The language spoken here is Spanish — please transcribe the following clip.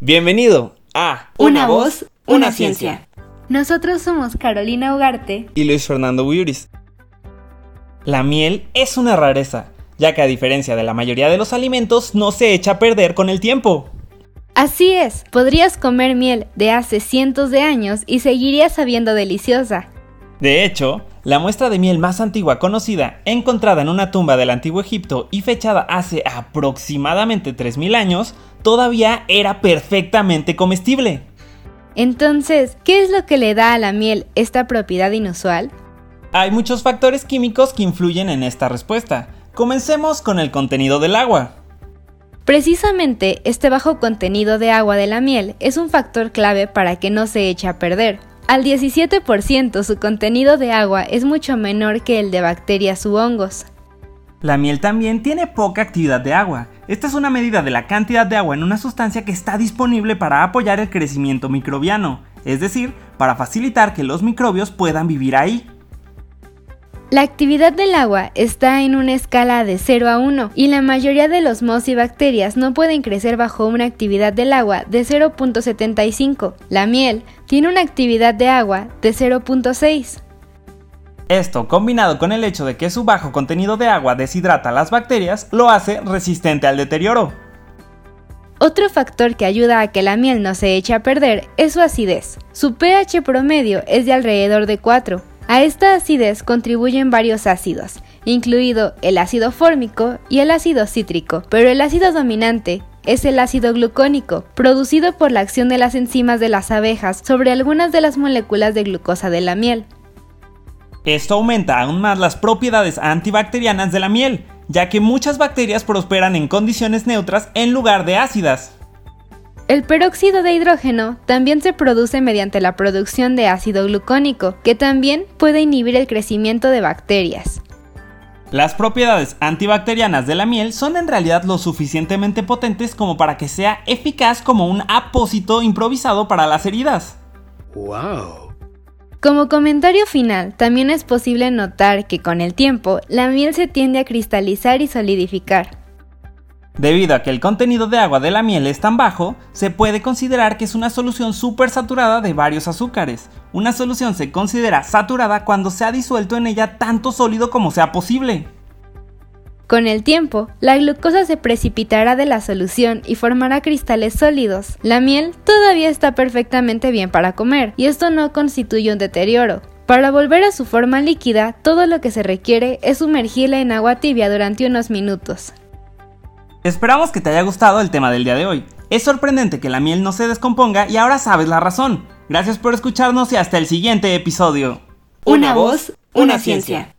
Bienvenido a Una voz, una ciencia. Nosotros somos Carolina Ugarte y Luis Fernando Buyuris. La miel es una rareza, ya que a diferencia de la mayoría de los alimentos no se echa a perder con el tiempo. Así es, podrías comer miel de hace cientos de años y seguiría sabiendo deliciosa. De hecho, la muestra de miel más antigua conocida, encontrada en una tumba del antiguo Egipto y fechada hace aproximadamente 3.000 años, todavía era perfectamente comestible. Entonces, ¿qué es lo que le da a la miel esta propiedad inusual? Hay muchos factores químicos que influyen en esta respuesta. Comencemos con el contenido del agua. Precisamente este bajo contenido de agua de la miel es un factor clave para que no se eche a perder. Al 17% su contenido de agua es mucho menor que el de bacterias u hongos. La miel también tiene poca actividad de agua. Esta es una medida de la cantidad de agua en una sustancia que está disponible para apoyar el crecimiento microbiano, es decir, para facilitar que los microbios puedan vivir ahí. La actividad del agua está en una escala de 0 a 1 y la mayoría de los mos y bacterias no pueden crecer bajo una actividad del agua de 0.75. La miel tiene una actividad de agua de 0.6. Esto, combinado con el hecho de que su bajo contenido de agua deshidrata las bacterias, lo hace resistente al deterioro. Otro factor que ayuda a que la miel no se eche a perder es su acidez. Su pH promedio es de alrededor de 4, a esta acidez contribuyen varios ácidos, incluido el ácido fórmico y el ácido cítrico, pero el ácido dominante es el ácido glucónico, producido por la acción de las enzimas de las abejas sobre algunas de las moléculas de glucosa de la miel. Esto aumenta aún más las propiedades antibacterianas de la miel, ya que muchas bacterias prosperan en condiciones neutras en lugar de ácidas. El peróxido de hidrógeno también se produce mediante la producción de ácido glucónico, que también puede inhibir el crecimiento de bacterias. Las propiedades antibacterianas de la miel son en realidad lo suficientemente potentes como para que sea eficaz como un apósito improvisado para las heridas. ¡Wow! Como comentario final, también es posible notar que con el tiempo la miel se tiende a cristalizar y solidificar, Debido a que el contenido de agua de la miel es tan bajo, se puede considerar que es una solución súper saturada de varios azúcares. Una solución se considera saturada cuando se ha disuelto en ella tanto sólido como sea posible. Con el tiempo, la glucosa se precipitará de la solución y formará cristales sólidos. La miel todavía está perfectamente bien para comer, y esto no constituye un deterioro. Para volver a su forma líquida, todo lo que se requiere es sumergirla en agua tibia durante unos minutos. Esperamos que te haya gustado el tema del día de hoy. Es sorprendente que la miel no se descomponga y ahora sabes la razón. Gracias por escucharnos y hasta el siguiente episodio. Una voz, una ciencia.